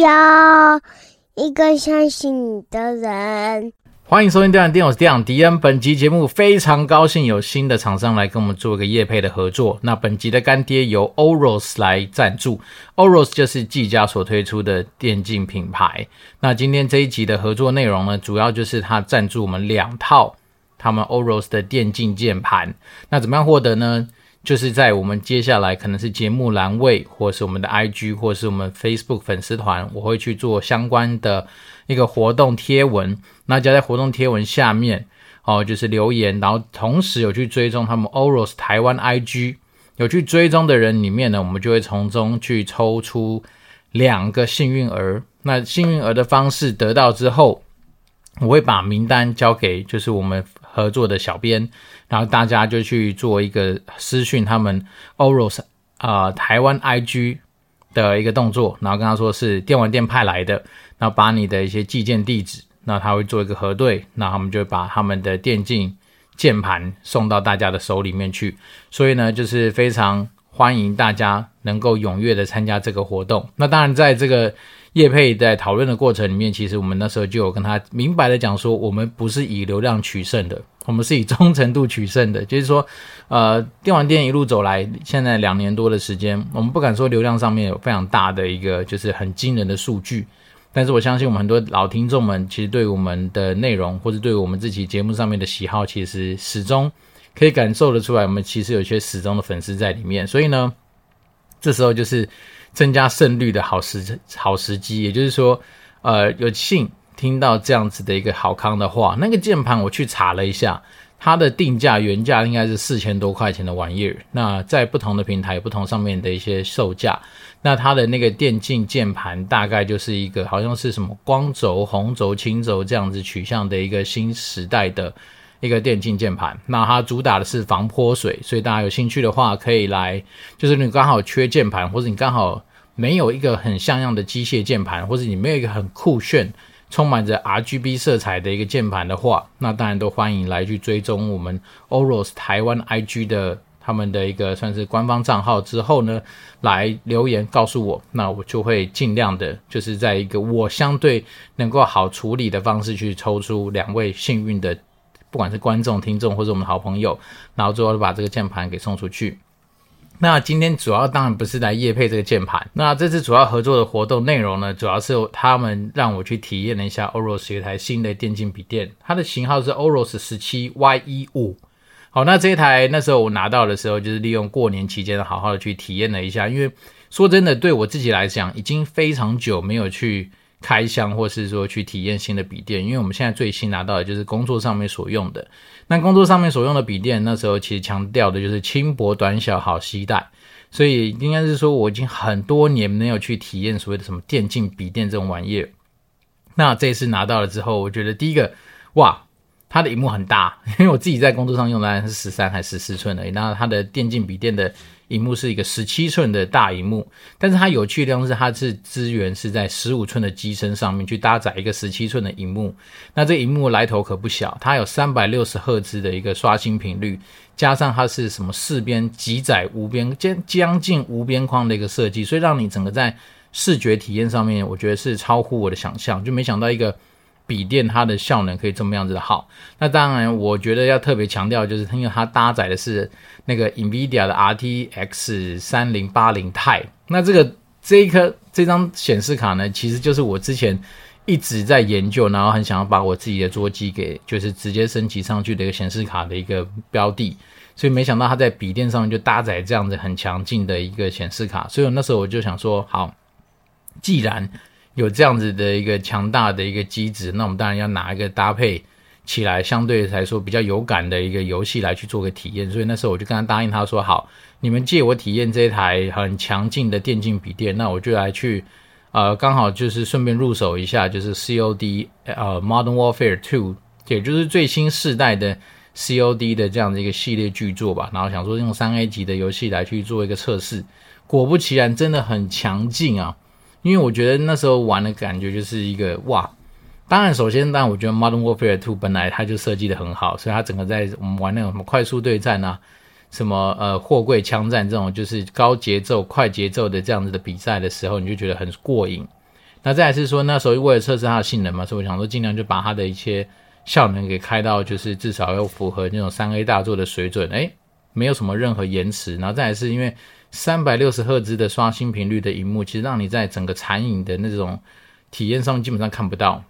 要一个相信你的人。欢迎收听《电玩店》，我是电玩迪恩。本集节目非常高兴有新的厂商来跟我们做一个业配的合作。那本集的干爹由 OROS 来赞助，OROS 就是技嘉所推出的电竞品牌。那今天这一集的合作内容呢，主要就是他赞助我们两套他们 OROS 的电竞键盘。那怎么样获得呢？就是在我们接下来可能是节目栏位，或是我们的 IG，或是我们 Facebook 粉丝团，我会去做相关的一个活动贴文。那加在活动贴文下面，哦，就是留言，然后同时有去追踪他们 OROS 台湾 IG，有去追踪的人里面呢，我们就会从中去抽出两个幸运儿。那幸运儿的方式得到之后，我会把名单交给就是我们合作的小编，然后大家就去做一个私讯他们 OROS 啊、呃、台湾 IG 的一个动作，然后跟他说是电玩店派来的，然后把你的一些寄件地址。那他会做一个核对，那他们就把他们的电竞键盘送到大家的手里面去。所以呢，就是非常欢迎大家能够踊跃的参加这个活动。那当然，在这个叶佩在讨论的过程里面，其实我们那时候就有跟他明白的讲说，我们不是以流量取胜的，我们是以忠诚度取胜的。就是说，呃，电玩店一路走来，现在两年多的时间，我们不敢说流量上面有非常大的一个就是很惊人的数据。但是我相信我们很多老听众们，其实对我们的内容，或者对我们自己节目上面的喜好，其实始终可以感受得出来，我们其实有些始终的粉丝在里面。所以呢，这时候就是增加胜率的好时好时机。也就是说，呃，有幸听到这样子的一个好康的话，那个键盘我去查了一下。它的定价原价应该是四千多块钱的玩意儿，那在不同的平台不同上面的一些售价，那它的那个电竞键盘大概就是一个好像是什么光轴、红轴、青轴这样子取向的一个新时代的一个电竞键盘，那它主打的是防泼水，所以大家有兴趣的话可以来，就是你刚好缺键盘，或者你刚好没有一个很像样的机械键盘，或者你没有一个很酷炫。充满着 RGB 色彩的一个键盘的话，那当然都欢迎来去追踪我们 OROS 台湾 IG 的他们的一个算是官方账号之后呢，来留言告诉我，那我就会尽量的，就是在一个我相对能够好处理的方式去抽出两位幸运的，不管是观众、听众或者我们好朋友，然后最后把这个键盘给送出去。那今天主要当然不是来夜配这个键盘，那这次主要合作的活动内容呢，主要是他们让我去体验了一下 OROS 一台新的电竞笔电，它的型号是 OROS 十七 Y 一五。好，那这一台那时候我拿到的时候，就是利用过年期间好好的去体验了一下，因为说真的，对我自己来讲，已经非常久没有去开箱或是说去体验新的笔电，因为我们现在最新拿到的就是工作上面所用的。那工作上面所用的笔电，那时候其实强调的就是轻薄短小好携带，所以应该是说我已经很多年没有去体验所谓的什么电竞笔电这种玩意儿。那这次拿到了之后，我觉得第一个，哇，它的荧幕很大，因为我自己在工作上用的是十三还是十四寸的，那它的电竞笔电的。荧幕是一个十七寸的大荧幕，但是它有趣的地方是，它是资源是在十五寸的机身上面去搭载一个十七寸的荧幕。那这荧幕来头可不小，它有三百六十赫兹的一个刷新频率，加上它是什么四边极窄无边将将近无边框的一个设计，所以让你整个在视觉体验上面，我觉得是超乎我的想象，就没想到一个。笔电它的效能可以这么样子的好，那当然我觉得要特别强调，就是因为它搭载的是那个 NVIDIA 的 RTX 三零八零 Ti，那这个这一颗这张显示卡呢，其实就是我之前一直在研究，然后很想要把我自己的桌机给就是直接升级上去的一个显示卡的一个标的，所以没想到它在笔电上面就搭载这样子很强劲的一个显示卡，所以那时候我就想说，好，既然有这样子的一个强大的一个机子，那我们当然要拿一个搭配起来相对来说比较有感的一个游戏来去做个体验。所以那时候我就跟他答应他说：“好，你们借我体验这台很强劲的电竞笔电，那我就来去，呃，刚好就是顺便入手一下，就是 COD 呃 Modern Warfare Two，也就是最新世代的 COD 的这样的一个系列巨作吧。然后想说用三 A 级的游戏来去做一个测试，果不其然，真的很强劲啊！”因为我觉得那时候玩的感觉就是一个哇，当然首先当然我觉得 Modern Warfare Two 本来它就设计的很好，所以它整个在我们玩那种什么快速对战啊，什么呃货柜枪战这种就是高节奏、快节奏的这样子的比赛的时候，你就觉得很过瘾。那再来是说，那时候为了测试它的性能嘛，所以我想说尽量就把它的一些效能给开到，就是至少要符合那种三 A 大作的水准，诶，没有什么任何延迟。然后再来是因为三百六十赫兹的刷新频率的荧幕，其实让你在整个残影的那种体验上基本上看不到。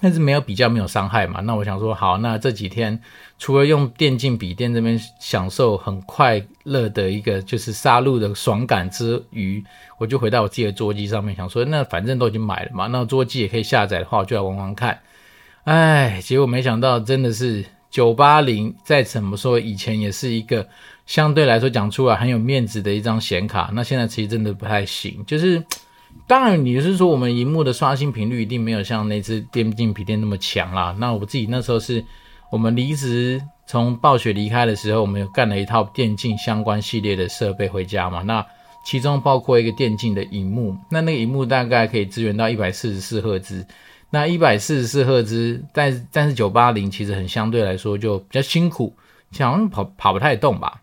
但是没有比较，没有伤害嘛。那我想说，好，那这几天除了用电竞笔电这边享受很快乐的一个就是杀戮的爽感之余，我就回到我自己的桌机上面，想说，那反正都已经买了嘛，那桌机也可以下载的话，我就来玩玩看。哎，结果没想到，真的是九八零，再怎么说，以前也是一个相对来说讲出来很有面子的一张显卡，那现在其实真的不太行，就是。当然，你是说我们荧幕的刷新频率一定没有像那只电竞笔电那么强啦。那我自己那时候是我们离职从暴雪离开的时候，我们有干了一套电竞相关系列的设备回家嘛。那其中包括一个电竞的荧幕，那那个荧幕大概可以支援到一百四十四赫兹。那一百四十四赫兹，但但是九八零其实很相对来说就比较辛苦，好像跑跑不太动吧。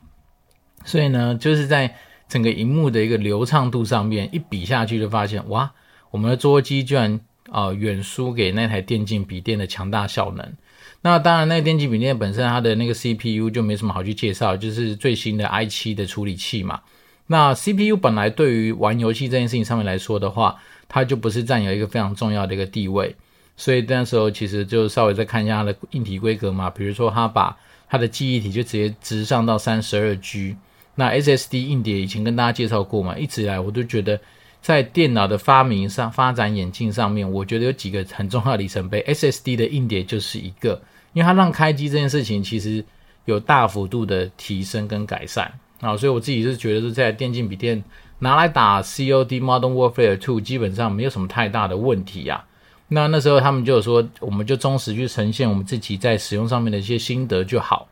所以呢，就是在。整个荧幕的一个流畅度上面，一比下去就发现，哇，我们的桌机居然啊、呃、远输给那台电竞笔电的强大效能。那当然，那个电竞笔电本身它的那个 CPU 就没什么好去介绍，就是最新的 i 七的处理器嘛。那 CPU 本来对于玩游戏这件事情上面来说的话，它就不是占有一个非常重要的一个地位。所以那时候其实就稍微再看一下它的硬体规格嘛，比如说它把它的记忆体就直接直上到三十二 G。那 SSD 硬碟以前跟大家介绍过嘛，一直以来我都觉得在电脑的发明上、发展演进上面，我觉得有几个很重要的里程碑，SSD 的硬碟就是一个，因为它让开机这件事情其实有大幅度的提升跟改善啊，所以我自己是觉得是在电竞笔电拿来打 COD Modern Warfare 2，基本上没有什么太大的问题呀、那那时候他们就说，我们就忠实去呈现我们自己在使用上面的一些心得就好。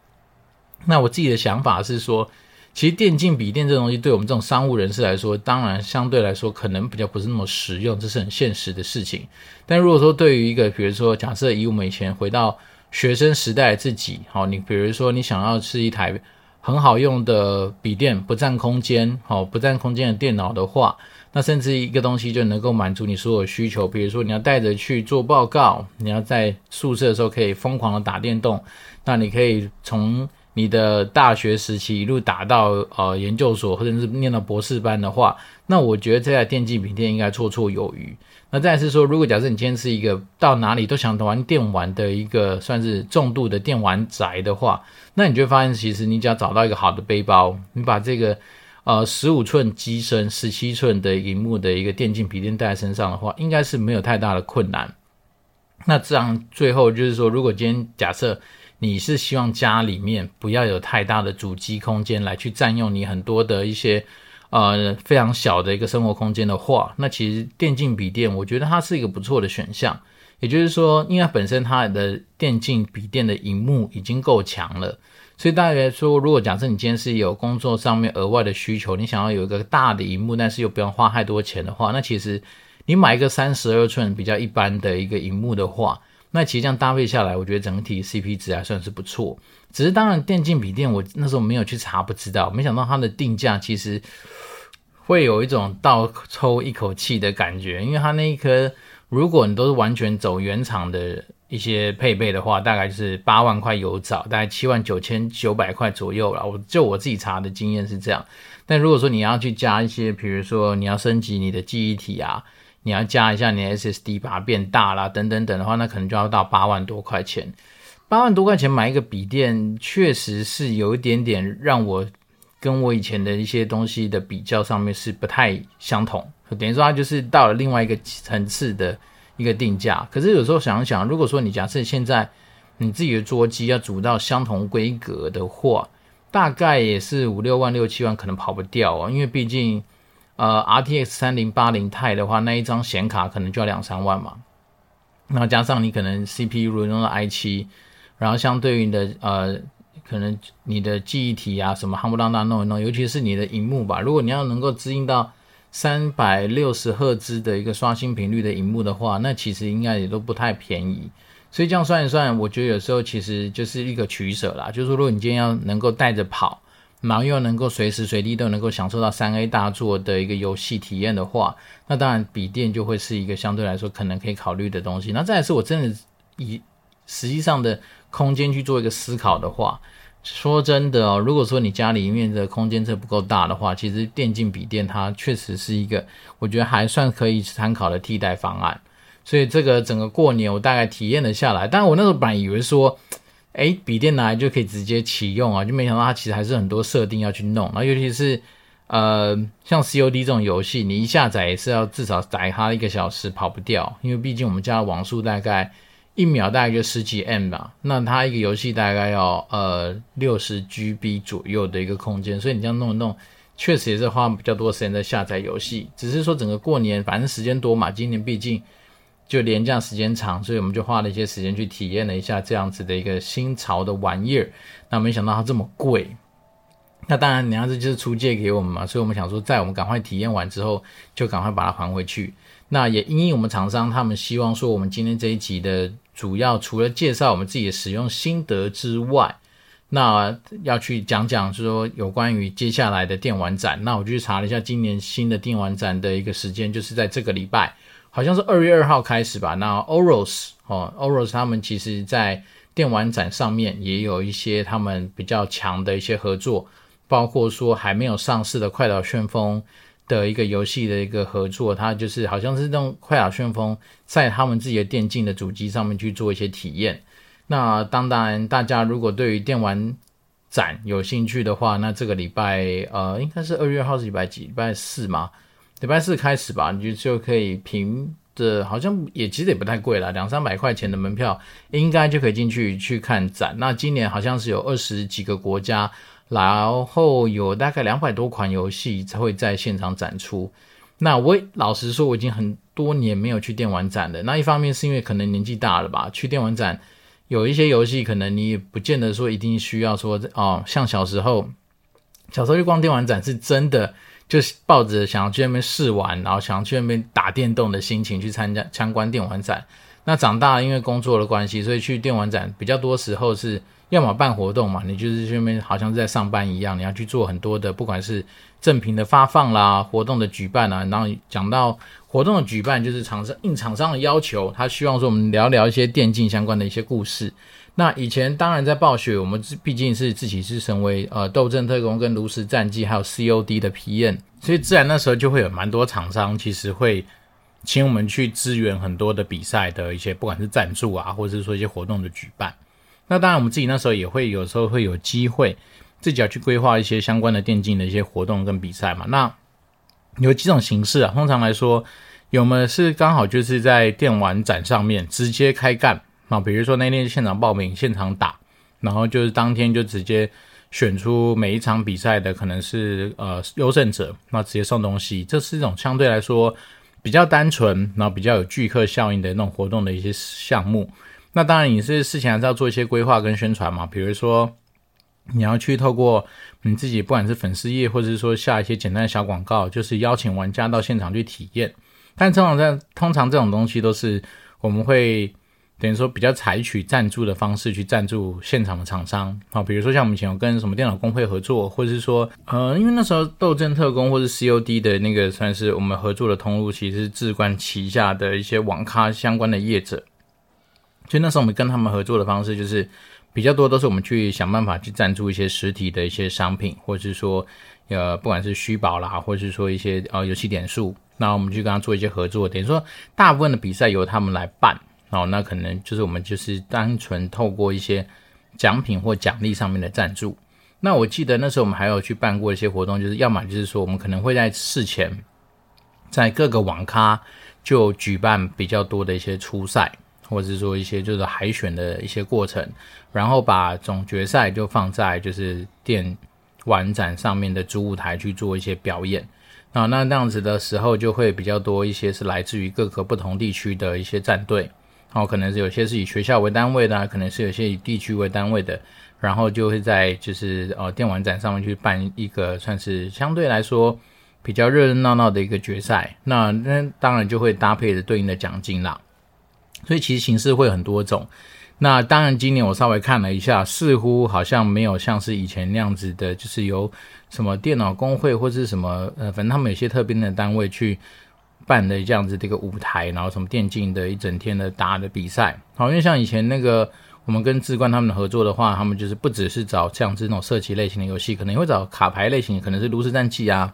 那我自己的想法是说。其实电竞笔电这东西，对我们这种商务人士来说，当然相对来说可能比较不是那么实用，这是很现实的事情。但如果说对于一个，比如说假设以我们以前回到学生时代自己，好，你比如说你想要是一台很好用的笔电，不占空间，好，不占空间的电脑的话，那甚至一个东西就能够满足你所有需求。比如说你要带着去做报告，你要在宿舍的时候可以疯狂的打电动，那你可以从你的大学时期一路打到呃研究所，或者是念到博士班的话，那我觉得这台电竞笔电应该绰绰有余。那再是说，如果假设你今天是一个到哪里都想玩电玩的一个算是重度的电玩宅的话，那你就会发现，其实你只要找到一个好的背包，你把这个呃十五寸机身、十七寸的荧幕的一个电竞笔电带在身上的话，应该是没有太大的困难。那这样最后就是说，如果今天假设。你是希望家里面不要有太大的主机空间来去占用你很多的一些呃非常小的一个生活空间的话，那其实电竞笔电我觉得它是一个不错的选项。也就是说，因为本身它的电竞笔电的荧幕已经够强了，所以大家说，如果假设你今天是有工作上面额外的需求，你想要有一个大的荧幕，但是又不用花太多钱的话，那其实你买一个三十二寸比较一般的一个荧幕的话。那其实这样搭配下来，我觉得整体 CP 值还算是不错。只是当然，电竞笔电我那时候没有去查，不知道，没想到它的定价其实会有一种倒抽一口气的感觉，因为它那一颗，如果你都是完全走原厂的一些配备的话，大概就是八万块有找，大概七万九千九百块左右了。我就我自己查的经验是这样。但如果说你要去加一些，比如说你要升级你的记忆体啊。你要加一下你的 SSD，把它变大啦，等等等的话，那可能就要到八万多块钱。八万多块钱买一个笔电，确实是有一点点让我跟我以前的一些东西的比较上面是不太相同。等于说它就是到了另外一个层次的一个定价。可是有时候想一想，如果说你假设现在你自己的桌机要组到相同规格的话，大概也是五六万、六七万，可能跑不掉啊，因为毕竟。呃，RTX 三零八零 Ti 的话，那一张显卡可能就要两三万嘛。然后加上你可能 CPU 如果用到 i 七，然后相对应的呃，可能你的记忆体啊什么夯不啷当弄一弄，尤其是你的荧幕吧，如果你要能够支应到三百六十赫兹的一个刷新频率的荧幕的话，那其实应该也都不太便宜。所以这样算一算，我觉得有时候其实就是一个取舍啦。就是说，如果你今天要能够带着跑。然后又能够随时随地都能够享受到三 A 大作的一个游戏体验的话，那当然笔电就会是一个相对来说可能可以考虑的东西。那再来是我真的以实际上的空间去做一个思考的话，说真的哦，如果说你家里面的空间这不够大的话，其实电竞笔电它确实是一个我觉得还算可以参考的替代方案。所以这个整个过年我大概体验了下来，但我那时候本来以为说。哎，笔电拿来就可以直接启用啊，就没想到它其实还是很多设定要去弄。然后尤其是呃，像 COD 这种游戏，你一下载也是要至少载它一个小时，跑不掉。因为毕竟我们家网速大概一秒大概就十几 M 吧，那它一个游戏大概要呃六十 GB 左右的一个空间，所以你这样弄一弄，确实也是花比较多时间在下载游戏。只是说整个过年反正时间多嘛，今年毕竟。就连这样时间长，所以我们就花了一些时间去体验了一下这样子的一个新潮的玩意儿。那没想到它这么贵。那当然，人家这就是出借给我们嘛，所以我们想说，在我们赶快体验完之后，就赶快把它还回去。那也因为我们厂商他们希望说，我们今天这一集的主要除了介绍我们自己的使用心得之外，那要去讲讲，说有关于接下来的电玩展。那我就去查了一下今年新的电玩展的一个时间，就是在这个礼拜。好像是二月二号开始吧。那 Oros 哦，Oros 他们其实在电玩展上面也有一些他们比较强的一些合作，包括说还没有上市的《快打旋风》的一个游戏的一个合作，它就是好像是用《快打旋风》在他们自己的电竞的主机上面去做一些体验。那当然，大家如果对于电玩展有兴趣的话，那这个礼拜呃，应该是二月二号是礼拜几？礼拜四嘛。礼拜四开始吧，你就就可以凭着，好像也其实也不太贵啦，两三百块钱的门票，应该就可以进去去看展。那今年好像是有二十几个国家，然后有大概两百多款游戏才会在现场展出。那我老实说，我已经很多年没有去电玩展了。那一方面是因为可能年纪大了吧，去电玩展有一些游戏可能你也不见得说一定需要说哦，像小时候，小时候去逛电玩展是真的。就是抱着想要去那边试玩，然后想要去那边打电动的心情去参加参观电玩展。那长大，因为工作的关系，所以去电玩展比较多时候是要么办活动嘛，你就是去那边好像是在上班一样，你要去做很多的，不管是赠品的发放啦、活动的举办啊。然后讲到活动的举办，就是厂商应厂商的要求，他希望说我们聊聊一些电竞相关的一些故事。那以前当然在暴雪，我们毕竟是自己是成为呃斗阵特工跟炉石战记还有 COD 的 PM，所以自然那时候就会有蛮多厂商其实会请我们去支援很多的比赛的一些不管是赞助啊，或者是说一些活动的举办。那当然我们自己那时候也会有时候会有机会自己要去规划一些相关的电竞的一些活动跟比赛嘛。那有几种形式啊，通常来说，有么是刚好就是在电玩展上面直接开干。那比如说那天现场报名，现场打，然后就是当天就直接选出每一场比赛的可能是呃优胜者，那直接送东西，这是一种相对来说比较单纯，然后比较有聚客效应的那种活动的一些项目。那当然你是事前还是要做一些规划跟宣传嘛，比如说你要去透过你自己不管是粉丝页，或者是说下一些简单的小广告，就是邀请玩家到现场去体验。但通常在通常这种东西都是我们会。等于说比较采取赞助的方式去赞助现场的厂商，啊，比如说像我们以前有跟什么电脑公会合作，或者是说，呃，因为那时候斗争特工或是 COD 的那个算是我们合作的通路，其实是智冠旗下的一些网咖相关的业者，所以那时候我们跟他们合作的方式就是比较多都是我们去想办法去赞助一些实体的一些商品，或者是说，呃，不管是虚宝啦，或者是说一些呃游戏点数，那我们去跟他做一些合作，等于说大部分的比赛由他们来办。哦，那可能就是我们就是单纯透过一些奖品或奖励上面的赞助。那我记得那时候我们还有去办过一些活动，就是要么就是说我们可能会在事前在各个网咖就举办比较多的一些初赛，或者是说一些就是海选的一些过程，然后把总决赛就放在就是电玩展上面的主舞台去做一些表演。啊，那那样子的时候就会比较多一些是来自于各个不同地区的一些战队。然后可能是有些是以学校为单位的，可能是有些以地区为单位的，然后就会在就是呃电玩展上面去办一个算是相对来说比较热热闹闹的一个决赛，那那当然就会搭配着对应的奖金啦。所以其实形式会很多种。那当然，今年我稍微看了一下，似乎好像没有像是以前那样子的，就是由什么电脑工会或是什么呃，反正他们有些特别的单位去办的这样子的一个舞台，然后什么电竞的一整天的打的比赛。好，因为像以前那个我们跟志冠他们的合作的话，他们就是不只是找这样子那种射击类型的游戏，可能也会找卡牌类型，可能是炉石战记啊，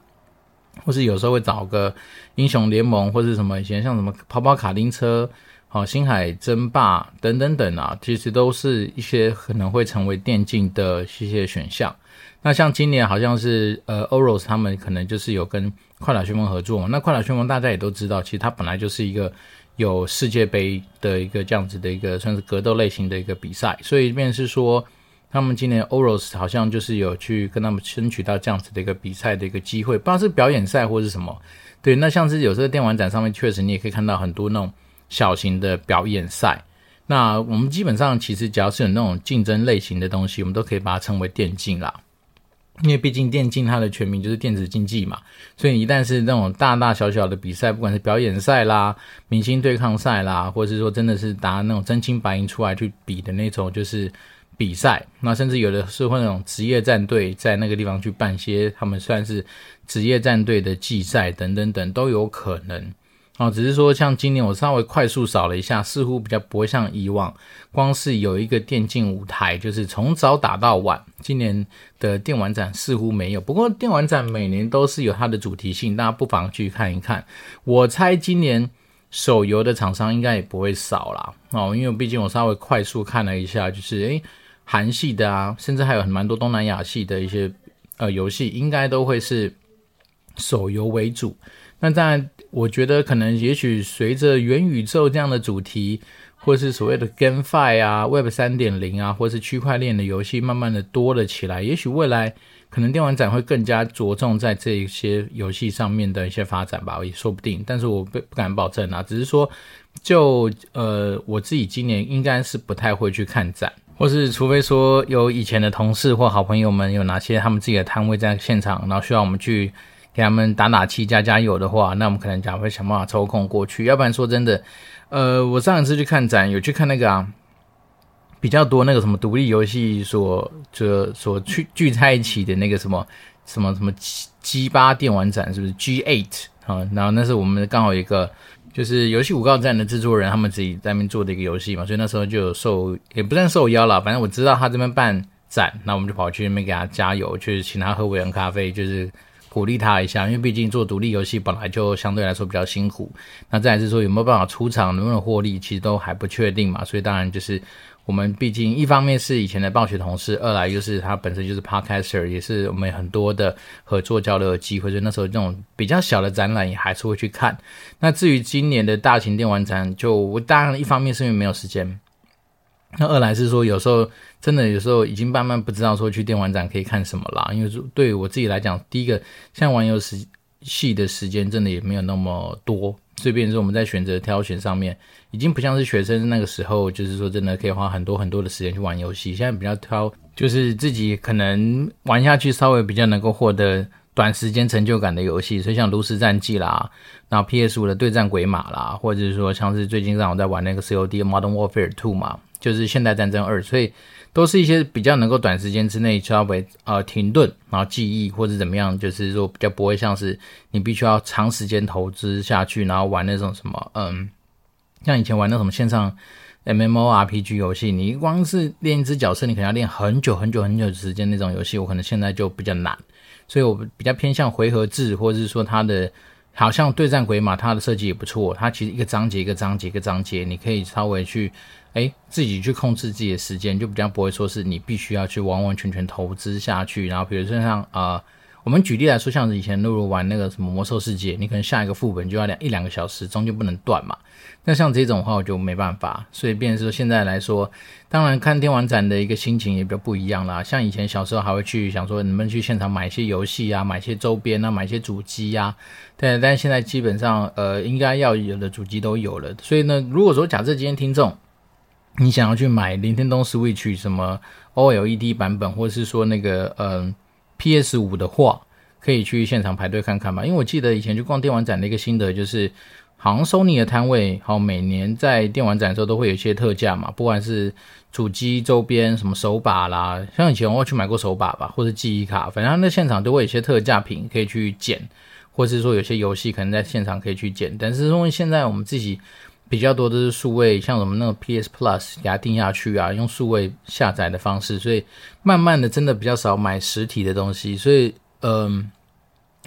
或是有时候会找个英雄联盟或是什么以前像什么跑跑卡丁车。好，星海争霸等等等啊，其实都是一些可能会成为电竞的一些选项。那像今年好像是呃，Oros 他们可能就是有跟快打旋风合作嘛。那快打旋风大家也都知道，其实它本来就是一个有世界杯的一个这样子的一个算是格斗类型的一个比赛，所以便是说，他们今年 Oros 好像就是有去跟他们争取到这样子的一个比赛的一个机会，不知道是表演赛或是什么。对，那像是有时候电玩展上面确实你也可以看到很多那种。小型的表演赛，那我们基本上其实只要是有那种竞争类型的东西，我们都可以把它称为电竞啦。因为毕竟电竞它的全名就是电子竞技嘛，所以一旦是那种大大小小的比赛，不管是表演赛啦、明星对抗赛啦，或者是说真的是拿那种真金白银出来去比的那种，就是比赛。那甚至有的是会那种职业战队在那个地方去办些他们算是职业战队的季赛等等等都有可能。哦，只是说像今年我稍微快速扫了一下，似乎比较不会像以往，光是有一个电竞舞台，就是从早打到晚。今年的电玩展似乎没有，不过电玩展每年都是有它的主题性，大家不妨去看一看。我猜今年手游的厂商应该也不会少啦。哦，因为毕竟我稍微快速看了一下，就是诶，韩系的啊，甚至还有很蛮多东南亚系的一些呃游戏，应该都会是手游为主。那在，我觉得可能也许随着元宇宙这样的主题，或是所谓的 GameFi 啊、Web 三点零啊，或是区块链的游戏慢慢的多了起来，也许未来可能电玩展会更加着重在这一些游戏上面的一些发展吧，也说不定。但是我不不敢保证啊，只是说就呃我自己今年应该是不太会去看展，或是除非说有以前的同事或好朋友们有哪些他们自己的摊位在现场，然后需要我们去。给他们打打气、加加油的话，那我们可能讲会想办法抽空过去。要不然说真的，呃，我上一次去看展，有去看那个啊，比较多那个什么独立游戏所这所聚聚在一起的那个什么什么什么 G 八电玩展，是不是 G Eight 啊？然后那是我们刚好一个就是游戏五告站的制作人，他们自己在那边做的一个游戏嘛，所以那时候就有受也不算受邀了，反正我知道他这边办展，那我们就跑去那边给他加油，去请他喝维恩咖啡，就是。鼓励他一下，因为毕竟做独立游戏本来就相对来说比较辛苦。那再来是说有没有办法出场，能不能获利，其实都还不确定嘛。所以当然就是我们毕竟一方面是以前的暴雪同事，二来就是他本身就是 Podcaster，也是我们很多的合作交流的机会。所以那时候这种比较小的展览也还是会去看。那至于今年的大型电玩展，就我当然一方面是因为没有时间。那二来是说，有时候真的有时候已经慢慢不知道说去电玩展可以看什么啦，因为对我自己来讲，第一个像玩游戏戏的时间真的也没有那么多，所以变成说我们在选择挑选上面，已经不像是学生那个时候，就是说真的可以花很多很多的时间去玩游戏。现在比较挑，就是自己可能玩下去稍微比较能够获得短时间成就感的游戏，所以像炉石战记啦，然后 PS 五的对战鬼马啦，或者是说像是最近让我在玩那个 COD Modern Warfare Two 嘛。就是现代战争二，所以都是一些比较能够短时间之内稍微呃停顿，然后记忆或者怎么样，就是说比较不会像是你必须要长时间投资下去，然后玩那种什么嗯，像以前玩那种线上 MMORPG 游戏，你光是练一只角色，你可能要练很久很久很久的时间那种游戏，我可能现在就比较难，所以我比较偏向回合制，或者是说它的好像对战鬼马，它的设计也不错，它其实一个章节一个章节一个章节，你可以稍微去。哎，自己去控制自己的时间，就比较不会说是你必须要去完完全全投资下去。然后，比如说像啊、呃，我们举例来说，像是以前如果玩那个什么魔兽世界，你可能下一个副本就要两一两个小时，中间不能断嘛。那像这种的话，我就没办法。所以，变成说现在来说，当然看电玩展的一个心情也比较不一样啦。像以前小时候还会去想说，能不能去现场买一些游戏啊，买一些周边啊，买一些主机啊。对，但是现在基本上呃，应该要有的主机都有了。所以呢，如果说假设今天听众，你想要去买林天东 Switch 什么 OLED 版本，或者是说那个嗯 PS 五的话，可以去现场排队看看吧。因为我记得以前去逛电玩展的一个心得就是，好像 Sony 的摊位，好每年在电玩展的时候都会有一些特价嘛，不管是主机周边什么手把啦，像以前我去买过手把吧，或者记忆卡，反正那现场都会有一些特价品可以去捡，或是说有些游戏可能在现场可以去捡。但是因为现在我们自己比较多的是数位，像什么那种 PS Plus 给它定下去啊，用数位下载的方式，所以慢慢的真的比较少买实体的东西。所以，嗯，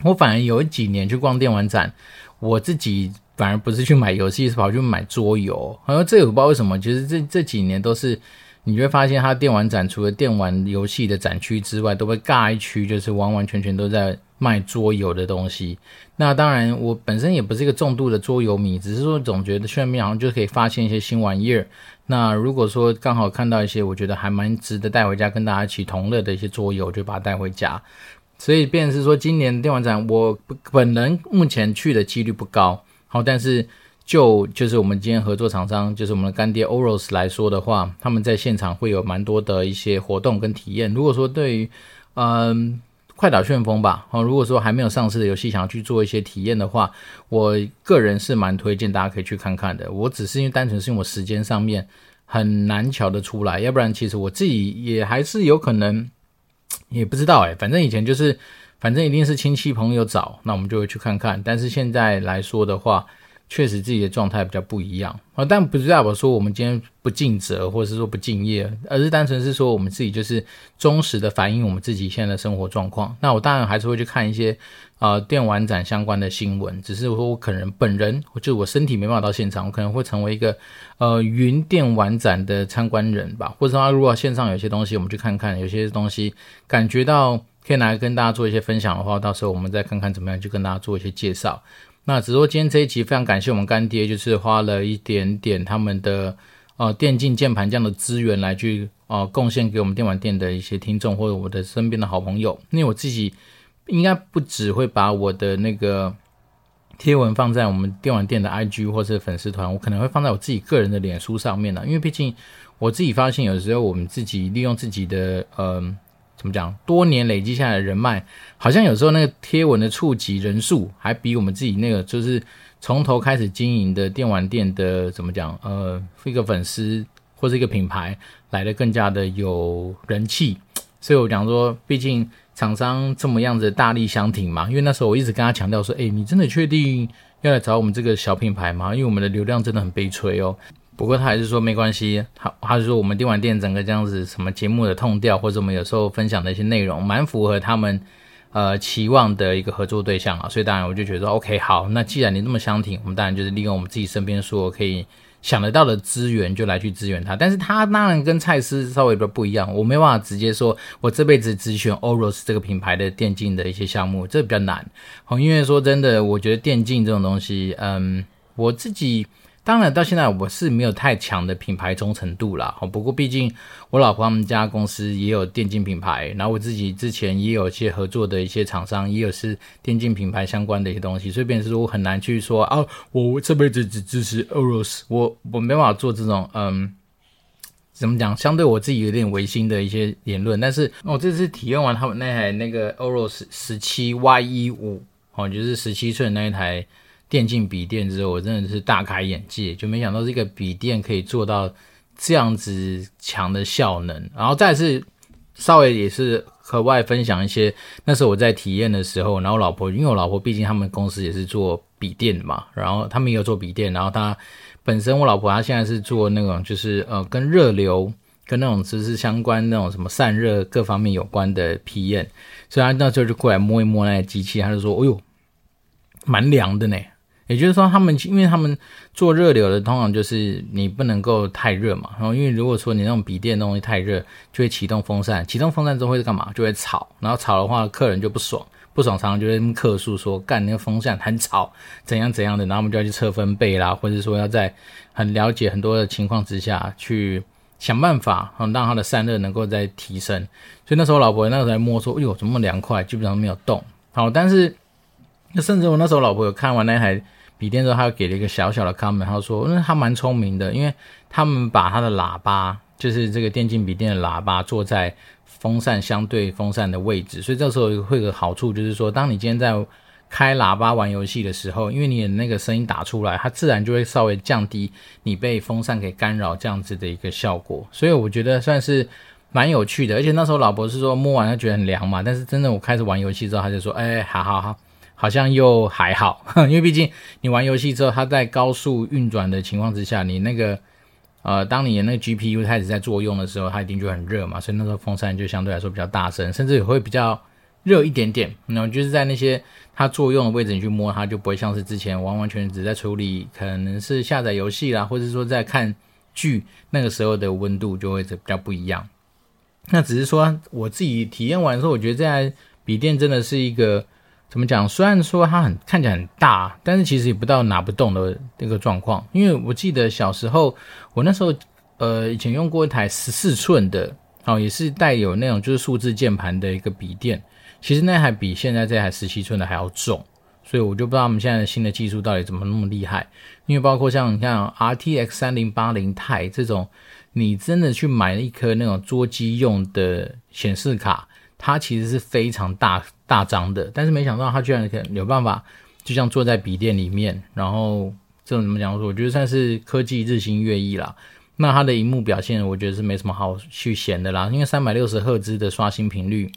我反而有几年去逛电玩展，我自己。反而不是去买游戏，是跑去买桌游。好像这也不知道为什么，其实这这几年都是，你会发现它电玩展除了电玩游戏的展区之外，都会尬一区，就是完完全全都在卖桌游的东西。那当然，我本身也不是一个重度的桌游迷，只是说总觉得去那边好像就可以发现一些新玩意儿。那如果说刚好看到一些我觉得还蛮值得带回家跟大家一起同乐的一些桌游，就把它带回家。所以，便是说今年电玩展，我本人目前去的几率不高。好，但是就就是我们今天合作厂商，就是我们的干爹 Oros 来说的话，他们在现场会有蛮多的一些活动跟体验。如果说对于嗯快打旋风吧，哦，如果说还没有上市的游戏想要去做一些体验的话，我个人是蛮推荐大家可以去看看的。我只是因为单纯是因为我时间上面很难瞧得出来，要不然其实我自己也还是有可能，也不知道诶，反正以前就是。反正一定是亲戚朋友找，那我们就会去看看。但是现在来说的话，确实自己的状态比较不一样啊。但不是代表说我们今天不尽责，或者是说不敬业，而是单纯是说我们自己就是忠实的反映我们自己现在的生活状况。那我当然还是会去看一些啊、呃、电玩展相关的新闻，只是说我可能本人，就我身体没办法到现场，我可能会成为一个呃云电玩展的参观人吧。或者说如果线上有些东西，我们去看看，有些东西感觉到。可以拿来跟大家做一些分享的话，到时候我们再看看怎么样去跟大家做一些介绍。那只是说今天这一集非常感谢我们干爹，就是花了一点点他们的呃电竞键盘这样的资源来去呃贡献给我们电玩店的一些听众或者我的身边的好朋友。因为我自己应该不只会把我的那个贴文放在我们电玩店的 IG 或者粉丝团，我可能会放在我自己个人的脸书上面呢。因为毕竟我自己发现，有时候我们自己利用自己的呃。怎么讲？多年累积下来的人脉，好像有时候那个贴文的触及人数，还比我们自己那个就是从头开始经营的电玩店的怎么讲？呃，一个粉丝或者一个品牌来的更加的有人气。所以我讲说，毕竟厂商这么样子大力相挺嘛。因为那时候我一直跟他强调说，诶，你真的确定要来找我们这个小品牌吗？因为我们的流量真的很悲催哦。不过他还是说没关系，他他是说我们电玩店整个这样子什么节目的痛调，或者我们有时候分享的一些内容，蛮符合他们呃期望的一个合作对象啊，所以当然我就觉得 OK 好，那既然你这么相挺，我们当然就是利用我们自己身边说可以想得到的资源就来去支援他。但是他当然跟蔡司稍微有点不一样，我没办法直接说我这辈子只选 Oros 这个品牌的电竞的一些项目，这比较难。好，因为说真的，我觉得电竞这种东西，嗯，我自己。当然，到现在我是没有太强的品牌忠诚度啦。不过毕竟我老婆他们家公司也有电竞品牌，然后我自己之前也有一些合作的一些厂商，也有是电竞品牌相关的一些东西，所以变成说我很难去说啊，我这辈子只支持 Oros，我我没办法做这种嗯，怎么讲？相对我自己有点违心的一些言论。但是我这次体验完他们那台那个 Oros 十七 Y15 哦，就是十七寸那一台。电竞笔电之后，我真的是大开眼界，就没想到这个笔电可以做到这样子强的效能。然后再是稍微也是额外分享一些，那时候我在体验的时候，然后老婆，因为我老婆毕竟他们公司也是做笔电的嘛，然后他们也有做笔电，然后她本身我老婆她现在是做那种就是呃跟热流跟那种知识相关那种什么散热各方面有关的 PM，所以她那时候就过来摸一摸那个机器，她就说：“哎呦，蛮凉的呢。”也就是说，他们因为他们做热流的，通常就是你不能够太热嘛。然后，因为如果说你那种笔电的东西太热，就会启动风扇，启动风扇之后会干嘛？就会吵。然后吵的话，客人就不爽，不爽常常就会客诉说，干那个风扇很吵，怎样怎样的。然后我们就要去测分贝啦，或者说要在很了解很多的情况之下去想办法，让它的散热能够再提升。所以那时候老婆那时候在摸说，哎呦，怎么凉快？基本上没有动。好，但是甚至我那时候老婆有看完那台。笔电之后，她又给了一个小小的 comment，她说：“那他蛮聪明的，因为他们把他的喇叭，就是这个电竞笔电的喇叭，做在风扇相对风扇的位置，所以这时候会有个好处，就是说，当你今天在开喇叭玩游戏的时候，因为你的那个声音打出来，它自然就会稍微降低你被风扇给干扰这样子的一个效果。所以我觉得算是蛮有趣的。而且那时候老婆是说摸完她觉得很凉嘛，但是真的我开始玩游戏之后，她就说：“哎，好好好，好像又还好。”因为毕竟你玩游戏之后，它在高速运转的情况之下，你那个。呃，当你的那个 GPU 开始在作用的时候，它一定就很热嘛，所以那时候风扇就相对来说比较大声，甚至也会比较热一点点。然后就是在那些它作用的位置，你去摸它，就不会像是之前完完全全只在处理，可能是下载游戏啦，或者说在看剧，那个时候的温度就会比较不一样。那只是说我自己体验完之后，我觉得这台笔电真的是一个。怎么讲？虽然说它很看起来很大，但是其实也不到拿不动的那个状况。因为我记得小时候，我那时候呃以前用过一台十四寸的，哦，也是带有那种就是数字键盘的一个笔电。其实那台比现在这台十七寸的还要重，所以我就不知道我们现在的新的技术到底怎么那么厉害。因为包括像你看 RTX 三零八零 Ti 这种，你真的去买一颗那种桌机用的显示卡。它其实是非常大大张的，但是没想到它居然可有办法，就像坐在笔电里面，然后这种怎么讲说？我觉得算是科技日新月异啦。那它的荧幕表现，我觉得是没什么好去嫌的啦，因为三百六十赫兹的刷新频率，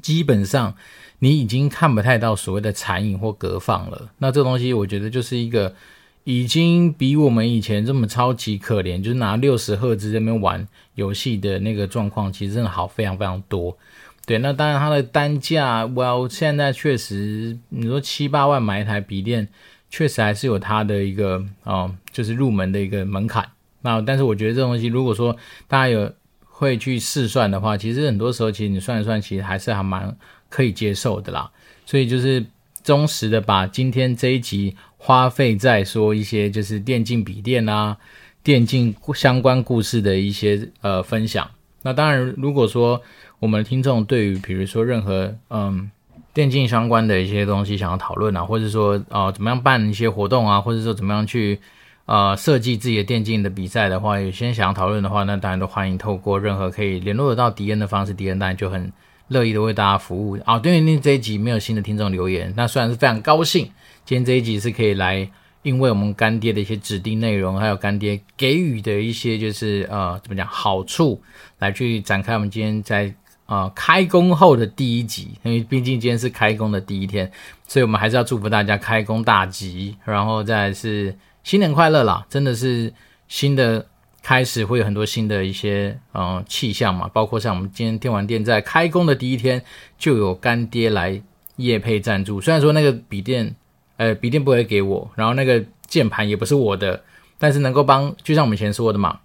基本上你已经看不太到所谓的残影或隔放了。那这东西，我觉得就是一个已经比我们以前这么超级可怜，就是拿六十赫兹在那边玩游戏的那个状况，其实真的好非常非常多。对，那当然它的单价，Well，现在确实，你说七八万买一台笔电，确实还是有它的一个哦，就是入门的一个门槛。那但是我觉得这东西，如果说大家有会去试算的话，其实很多时候其实你算一算，其实还是还蛮可以接受的啦。所以就是忠实的把今天这一集花费在说一些就是电竞笔电啊、电竞相关故事的一些呃分享。那当然，如果说我们的听众对于比如说任何嗯电竞相关的一些东西想要讨论啊，或者说啊、怎么样办一些活动啊，或者说怎么样去呃设计自己的电竞的比赛的话，有些想要讨论的话，那当然都欢迎透过任何可以联络得到迪恩的方式，迪恩当然就很乐意的为大家服务啊。对于这一集没有新的听众留言，那虽然是非常高兴，今天这一集是可以来，因为我们干爹的一些指定内容，还有干爹给予的一些就是呃怎么讲好处，来去展开我们今天在。啊、开工后的第一集，因为毕竟今天是开工的第一天，所以我们还是要祝福大家开工大吉，然后再是新年快乐啦！真的是新的开始，会有很多新的一些呃气象嘛，包括像我们今天电玩店在开工的第一天就有干爹来夜配赞助，虽然说那个笔电，呃，笔电不会给我，然后那个键盘也不是我的，但是能够帮，就像我们以前说的嘛，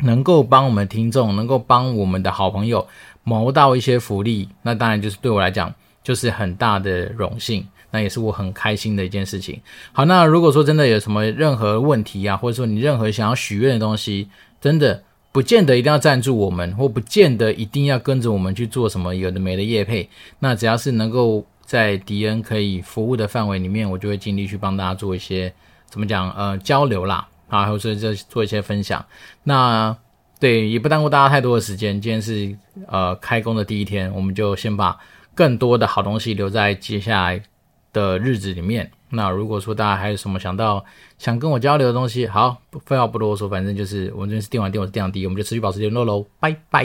能够帮我们听众，能够帮我们的好朋友。谋到一些福利，那当然就是对我来讲就是很大的荣幸，那也是我很开心的一件事情。好，那如果说真的有什么任何问题啊，或者说你任何想要许愿的东西，真的不见得一定要赞助我们，或不见得一定要跟着我们去做什么有的没的业配，那只要是能够在迪恩可以服务的范围里面，我就会尽力去帮大家做一些怎么讲呃交流啦，啊，或者说做一些分享，那。对，也不耽误大家太多的时间。今天是呃开工的第一天，我们就先把更多的好东西留在接下来的日子里面。那如果说大家还有什么想到想跟我交流的东西，好，废话不多说，反正就是我们这边是电玩店，我是电玩弟，我们就持续保持联络喽，拜拜。